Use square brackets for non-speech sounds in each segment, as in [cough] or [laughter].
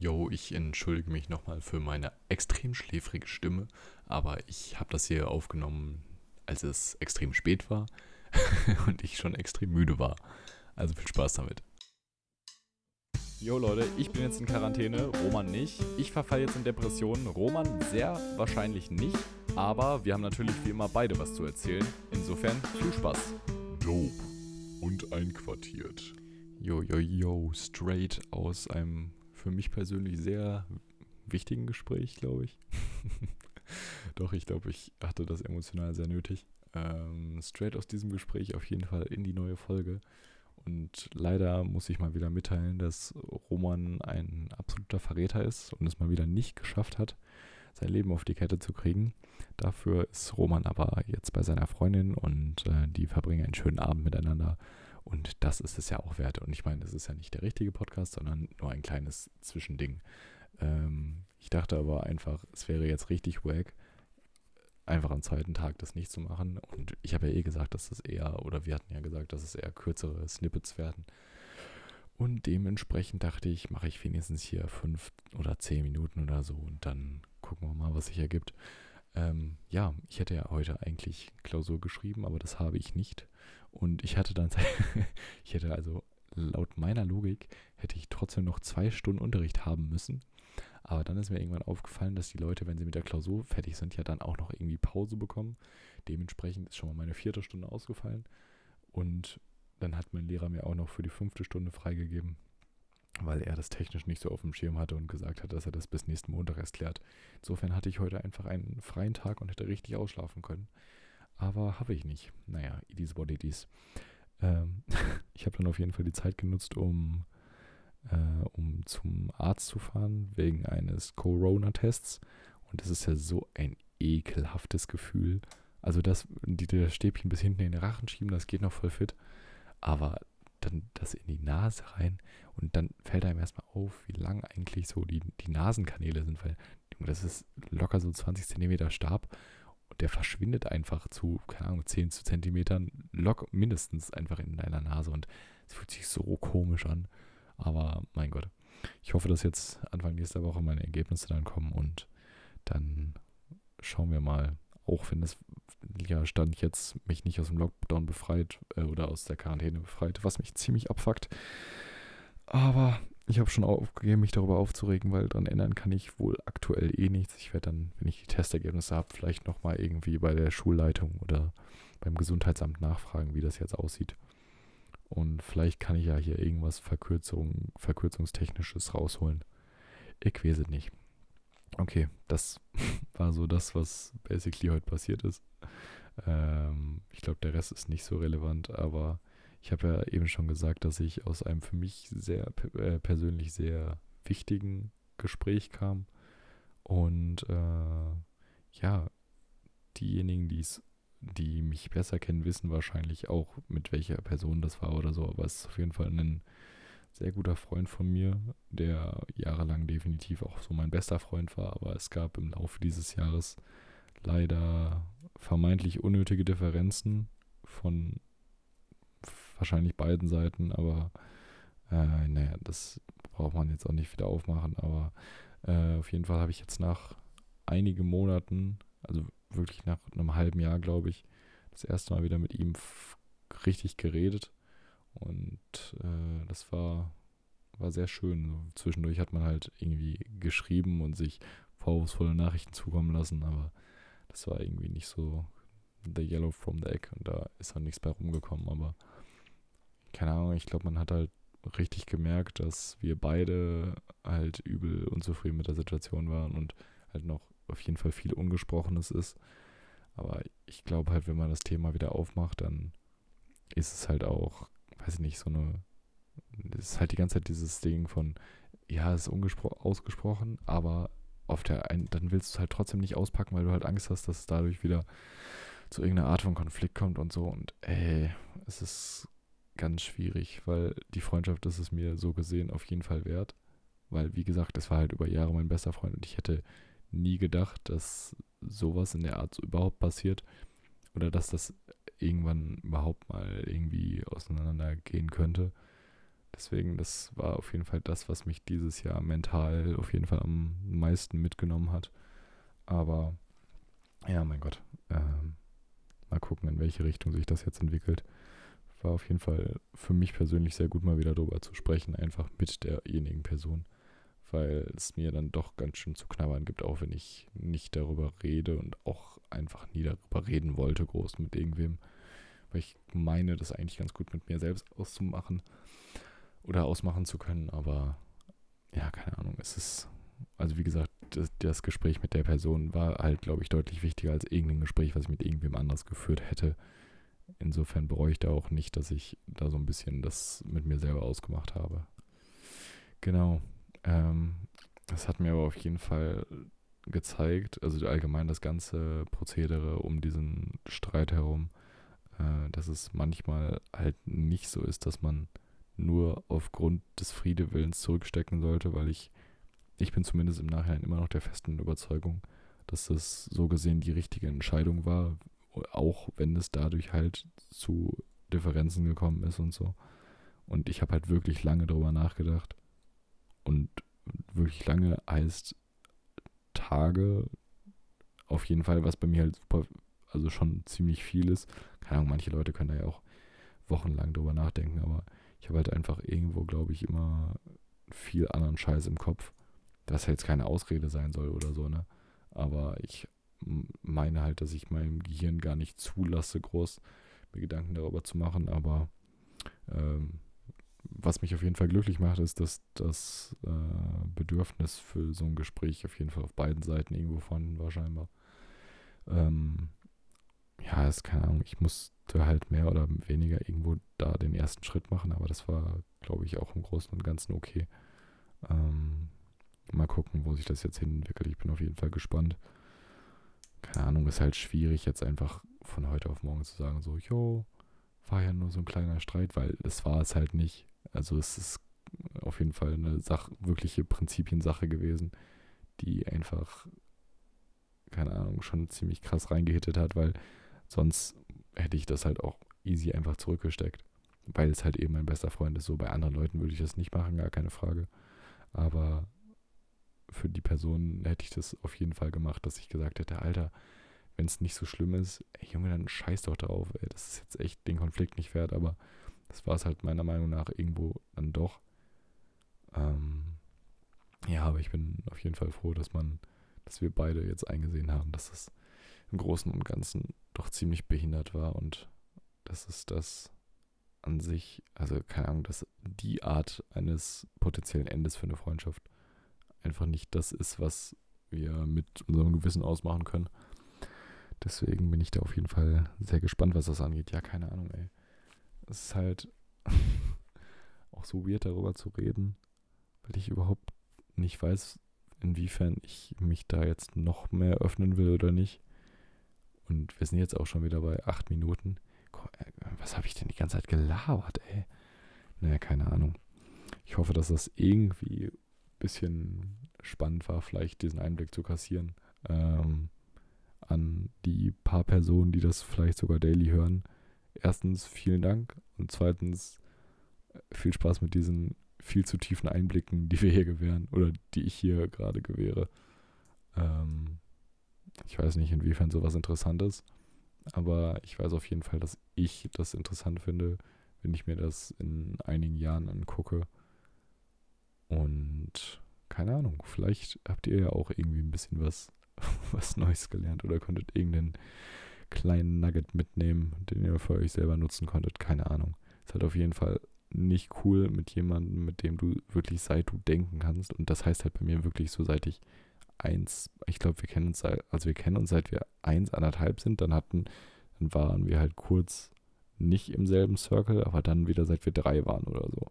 Yo, ich entschuldige mich nochmal für meine extrem schläfrige Stimme, aber ich habe das hier aufgenommen, als es extrem spät war [laughs] und ich schon extrem müde war. Also viel Spaß damit. Jo Leute, ich bin jetzt in Quarantäne, Roman nicht. Ich verfalle jetzt in Depressionen, Roman sehr wahrscheinlich nicht. Aber wir haben natürlich wie immer beide was zu erzählen. Insofern viel Spaß. Dope und einquartiert. Yo, yo, yo, straight aus einem für mich persönlich sehr wichtigen Gespräch, glaube ich. [laughs] Doch, ich glaube, ich hatte das emotional sehr nötig. Ähm, straight aus diesem Gespräch auf jeden Fall in die neue Folge. Und leider muss ich mal wieder mitteilen, dass Roman ein absoluter Verräter ist und es mal wieder nicht geschafft hat, sein Leben auf die Kette zu kriegen. Dafür ist Roman aber jetzt bei seiner Freundin und äh, die verbringen einen schönen Abend miteinander. Und das ist es ja auch wert. Und ich meine, das ist ja nicht der richtige Podcast, sondern nur ein kleines Zwischending. Ähm, ich dachte aber einfach, es wäre jetzt richtig wack, einfach am zweiten Tag das nicht zu machen. Und ich habe ja eh gesagt, dass das eher, oder wir hatten ja gesagt, dass es eher kürzere Snippets werden. Und dementsprechend dachte ich, mache ich wenigstens hier fünf oder zehn Minuten oder so und dann gucken wir mal, was sich ergibt. Ähm, ja, ich hätte ja heute eigentlich Klausur geschrieben, aber das habe ich nicht. Und ich hatte dann, [laughs] ich hätte also laut meiner Logik, hätte ich trotzdem noch zwei Stunden Unterricht haben müssen. Aber dann ist mir irgendwann aufgefallen, dass die Leute, wenn sie mit der Klausur fertig sind, ja dann auch noch irgendwie Pause bekommen. Dementsprechend ist schon mal meine vierte Stunde ausgefallen. Und dann hat mein Lehrer mir auch noch für die fünfte Stunde freigegeben, weil er das technisch nicht so auf dem Schirm hatte und gesagt hat, dass er das bis nächsten Montag erst klärt. Insofern hatte ich heute einfach einen freien Tag und hätte richtig ausschlafen können. Aber habe ich nicht. Naja, it is what it is. Ähm, [laughs] ich habe dann auf jeden Fall die Zeit genutzt, um, äh, um zum Arzt zu fahren, wegen eines Corona-Tests. Und das ist ja so ein ekelhaftes Gefühl. Also das, die, das Stäbchen bis hinten in den Rachen schieben, das geht noch voll fit. Aber dann das in die Nase rein und dann fällt einem erstmal auf, wie lang eigentlich so die, die Nasenkanäle sind, weil das ist locker so 20 Zentimeter Stab und der verschwindet einfach zu, keine Ahnung, 10 Zentimetern lock mindestens einfach in deiner Nase und es fühlt sich so komisch an. Aber mein Gott, ich hoffe, dass jetzt Anfang nächster Woche meine Ergebnisse dann kommen und dann schauen wir mal, auch wenn es ja Stand jetzt mich nicht aus dem Lockdown befreit äh, oder aus der Quarantäne befreit, was mich ziemlich abfuckt. Aber ich habe schon aufgegeben, mich darüber aufzuregen, weil daran ändern kann ich wohl aktuell eh nichts. Ich werde dann, wenn ich die Testergebnisse habe, vielleicht nochmal irgendwie bei der Schulleitung oder beim Gesundheitsamt nachfragen, wie das jetzt aussieht. Und vielleicht kann ich ja hier irgendwas Verkürzung, Verkürzungstechnisches rausholen. Ich weiß es nicht. Okay, das [laughs] war so das, was basically heute passiert ist. Ähm, ich glaube, der Rest ist nicht so relevant, aber ich habe ja eben schon gesagt, dass ich aus einem für mich sehr äh, persönlich sehr wichtigen Gespräch kam. Und äh, ja, diejenigen, die's, die mich besser kennen, wissen wahrscheinlich auch, mit welcher Person das war oder so. Aber es ist auf jeden Fall ein sehr guter Freund von mir, der jahrelang definitiv auch so mein bester Freund war. Aber es gab im Laufe dieses Jahres leider vermeintlich unnötige Differenzen von wahrscheinlich beiden Seiten, aber äh, naja, das braucht man jetzt auch nicht wieder aufmachen, aber äh, auf jeden Fall habe ich jetzt nach einigen Monaten, also wirklich nach einem halben Jahr, glaube ich, das erste Mal wieder mit ihm richtig geredet und äh, das war, war sehr schön. Zwischendurch hat man halt irgendwie geschrieben und sich vorwurfsvolle Nachrichten zukommen lassen, aber das war irgendwie nicht so the yellow from the egg und da ist halt nichts bei rumgekommen, aber keine Ahnung, ich glaube, man hat halt richtig gemerkt, dass wir beide halt übel unzufrieden mit der Situation waren und halt noch auf jeden Fall viel Ungesprochenes ist. Aber ich glaube halt, wenn man das Thema wieder aufmacht, dann ist es halt auch, weiß ich nicht, so eine, es ist halt die ganze Zeit dieses Ding von, ja, es ist ausgesprochen, aber auf der einen, dann willst du es halt trotzdem nicht auspacken, weil du halt Angst hast, dass es dadurch wieder zu irgendeiner Art von Konflikt kommt und so. Und ey, es ist ganz schwierig, weil die Freundschaft ist es mir so gesehen auf jeden Fall wert. Weil, wie gesagt, das war halt über Jahre mein bester Freund und ich hätte nie gedacht, dass sowas in der Art so überhaupt passiert oder dass das irgendwann überhaupt mal irgendwie auseinandergehen könnte. deswegen, das war auf jeden Fall das, was mich dieses Jahr mental auf jeden Fall am meisten mitgenommen hat. Aber ja, mein Gott. Ähm, mal gucken, in welche Richtung sich das jetzt entwickelt. War auf jeden Fall für mich persönlich sehr gut, mal wieder darüber zu sprechen, einfach mit derjenigen Person. Weil es mir dann doch ganz schön zu knabbern gibt, auch wenn ich nicht darüber rede und auch einfach nie darüber reden wollte, groß mit irgendwem. Weil ich meine, das eigentlich ganz gut mit mir selbst auszumachen oder ausmachen zu können, aber ja, keine Ahnung, es ist, also wie gesagt, das, das Gespräch mit der Person war halt, glaube ich, deutlich wichtiger als irgendein Gespräch, was ich mit irgendwem anders geführt hätte. Insofern bereue ich da auch nicht, dass ich da so ein bisschen das mit mir selber ausgemacht habe. Genau. Ähm, das hat mir aber auf jeden Fall gezeigt, also allgemein das ganze Prozedere um diesen Streit herum, äh, dass es manchmal halt nicht so ist, dass man nur aufgrund des Friedewillens zurückstecken sollte, weil ich ich bin zumindest im Nachhinein immer noch der festen Überzeugung, dass das so gesehen die richtige Entscheidung war, auch wenn es dadurch halt zu Differenzen gekommen ist und so. Und ich habe halt wirklich lange darüber nachgedacht. Und wirklich lange heißt Tage auf jeden Fall, was bei mir halt super, also schon ziemlich viel ist. Keine Ahnung, manche Leute können da ja auch wochenlang drüber nachdenken, aber ich habe halt einfach irgendwo, glaube ich, immer viel anderen Scheiß im Kopf was jetzt keine Ausrede sein soll oder so, ne? Aber ich meine halt, dass ich meinem Gehirn gar nicht zulasse, groß mir Gedanken darüber zu machen. Aber ähm, was mich auf jeden Fall glücklich macht, ist, dass das äh, Bedürfnis für so ein Gespräch auf jeden Fall auf beiden Seiten irgendwo vorhanden war, scheinbar. Ähm, ja, ist keine Ahnung, ich musste halt mehr oder weniger irgendwo da den ersten Schritt machen, aber das war, glaube ich, auch im Großen und Ganzen okay. Ähm, Mal gucken, wo sich das jetzt hin entwickelt. Ich bin auf jeden Fall gespannt. Keine Ahnung, ist halt schwierig, jetzt einfach von heute auf morgen zu sagen, so, jo, war ja nur so ein kleiner Streit, weil es war es halt nicht. Also es ist auf jeden Fall eine Sach wirkliche Prinzipiensache gewesen, die einfach, keine Ahnung, schon ziemlich krass reingehittet hat, weil sonst hätte ich das halt auch easy einfach zurückgesteckt. Weil es halt eben mein bester Freund ist. So bei anderen Leuten würde ich das nicht machen, gar keine Frage. Aber für die Person hätte ich das auf jeden Fall gemacht, dass ich gesagt hätte, Alter, wenn es nicht so schlimm ist, ey Junge, dann scheiß doch drauf, ey, das ist jetzt echt den Konflikt nicht wert, aber das war es halt meiner Meinung nach irgendwo dann doch. Ähm, ja, aber ich bin auf jeden Fall froh, dass man, dass wir beide jetzt eingesehen haben, dass das im Großen und Ganzen doch ziemlich behindert war und dass es das an sich, also keine Ahnung, dass die Art eines potenziellen Endes für eine Freundschaft einfach nicht das ist, was wir mit unserem Gewissen ausmachen können. Deswegen bin ich da auf jeden Fall sehr gespannt, was das angeht. Ja, keine Ahnung, ey. Es ist halt [laughs] auch so weird, darüber zu reden, weil ich überhaupt nicht weiß, inwiefern ich mich da jetzt noch mehr öffnen will oder nicht. Und wir sind jetzt auch schon wieder bei acht Minuten. Äh, was habe ich denn die ganze Zeit gelabert, ey? Naja, keine Ahnung. Ich hoffe, dass das irgendwie bisschen spannend war, vielleicht diesen Einblick zu kassieren ähm, an die paar Personen, die das vielleicht sogar daily hören. Erstens vielen Dank und zweitens äh, viel Spaß mit diesen viel zu tiefen Einblicken, die wir hier gewähren oder die ich hier gerade gewähre. Ähm, ich weiß nicht, inwiefern sowas interessant ist, aber ich weiß auf jeden Fall, dass ich das interessant finde, wenn ich mir das in einigen Jahren angucke und keine Ahnung, vielleicht habt ihr ja auch irgendwie ein bisschen was, [laughs] was Neues gelernt oder konntet irgendeinen kleinen Nugget mitnehmen, den ihr für euch selber nutzen konntet. Keine Ahnung. Ist halt auf jeden Fall nicht cool mit jemandem, mit dem du wirklich seit du denken kannst. Und das heißt halt bei mir wirklich so, seit ich eins, ich glaube, wir kennen uns seit, also wir kennen uns seit wir eins, anderthalb sind, dann hatten, dann waren wir halt kurz nicht im selben Circle, aber dann wieder seit wir drei waren oder so.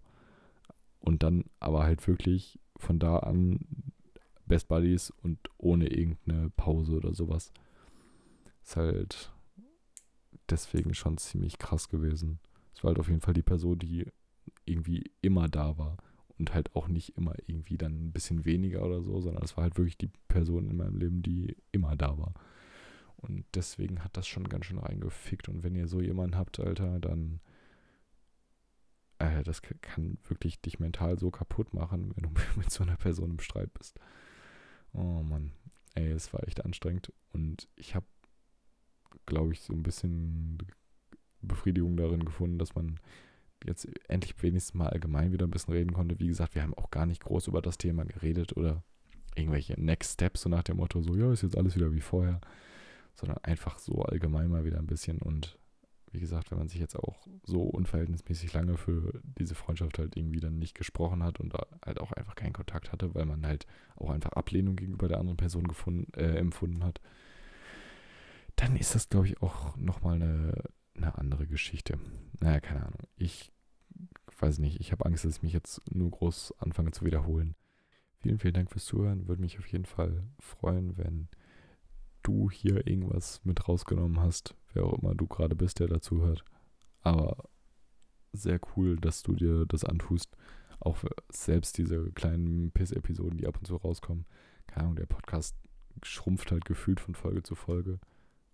Und dann aber halt wirklich von da an Best Buddies und ohne irgendeine Pause oder sowas. Ist halt deswegen schon ziemlich krass gewesen. Es war halt auf jeden Fall die Person, die irgendwie immer da war und halt auch nicht immer irgendwie dann ein bisschen weniger oder so, sondern es war halt wirklich die Person in meinem Leben, die immer da war. Und deswegen hat das schon ganz schön reingefickt. Und wenn ihr so jemanden habt, Alter, dann äh, das kann wirklich dich mental so kaputt machen, wenn du [laughs] mit so einer Person im Streit bist. Oh Mann, ey, es war echt anstrengend und ich habe, glaube ich, so ein bisschen Befriedigung darin gefunden, dass man jetzt endlich wenigstens mal allgemein wieder ein bisschen reden konnte. Wie gesagt, wir haben auch gar nicht groß über das Thema geredet oder irgendwelche Next Steps, so nach dem Motto, so, ja, ist jetzt alles wieder wie vorher, sondern einfach so allgemein mal wieder ein bisschen und wie gesagt, wenn man sich jetzt auch so unverhältnismäßig lange für diese Freundschaft halt irgendwie dann nicht gesprochen hat und halt auch einfach keinen Kontakt hatte, weil man halt auch einfach Ablehnung gegenüber der anderen Person gefunden, äh, empfunden hat, dann ist das, glaube ich, auch nochmal eine, eine andere Geschichte. Naja, keine Ahnung. Ich weiß nicht, ich habe Angst, dass ich mich jetzt nur groß anfange zu wiederholen. Vielen, vielen Dank fürs Zuhören. Würde mich auf jeden Fall freuen, wenn du hier irgendwas mit rausgenommen hast, wer auch immer du gerade bist, der dazu hört. Aber sehr cool, dass du dir das antust. Auch selbst diese kleinen Piss-Episoden, die ab und zu rauskommen. Keine Ahnung, der Podcast schrumpft halt gefühlt von Folge zu Folge.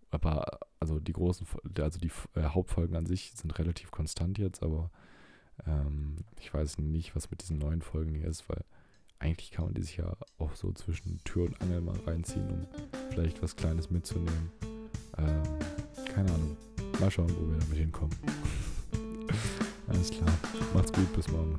Aber also die großen, also die äh, Hauptfolgen an sich sind relativ konstant jetzt, aber ähm, ich weiß nicht, was mit diesen neuen Folgen hier ist, weil eigentlich kann man die sich ja auch so zwischen Tür und Angel mal reinziehen, um vielleicht was Kleines mitzunehmen. Ähm, keine Ahnung. Mal schauen, wo wir damit hinkommen. Alles klar. Macht's gut, bis morgen.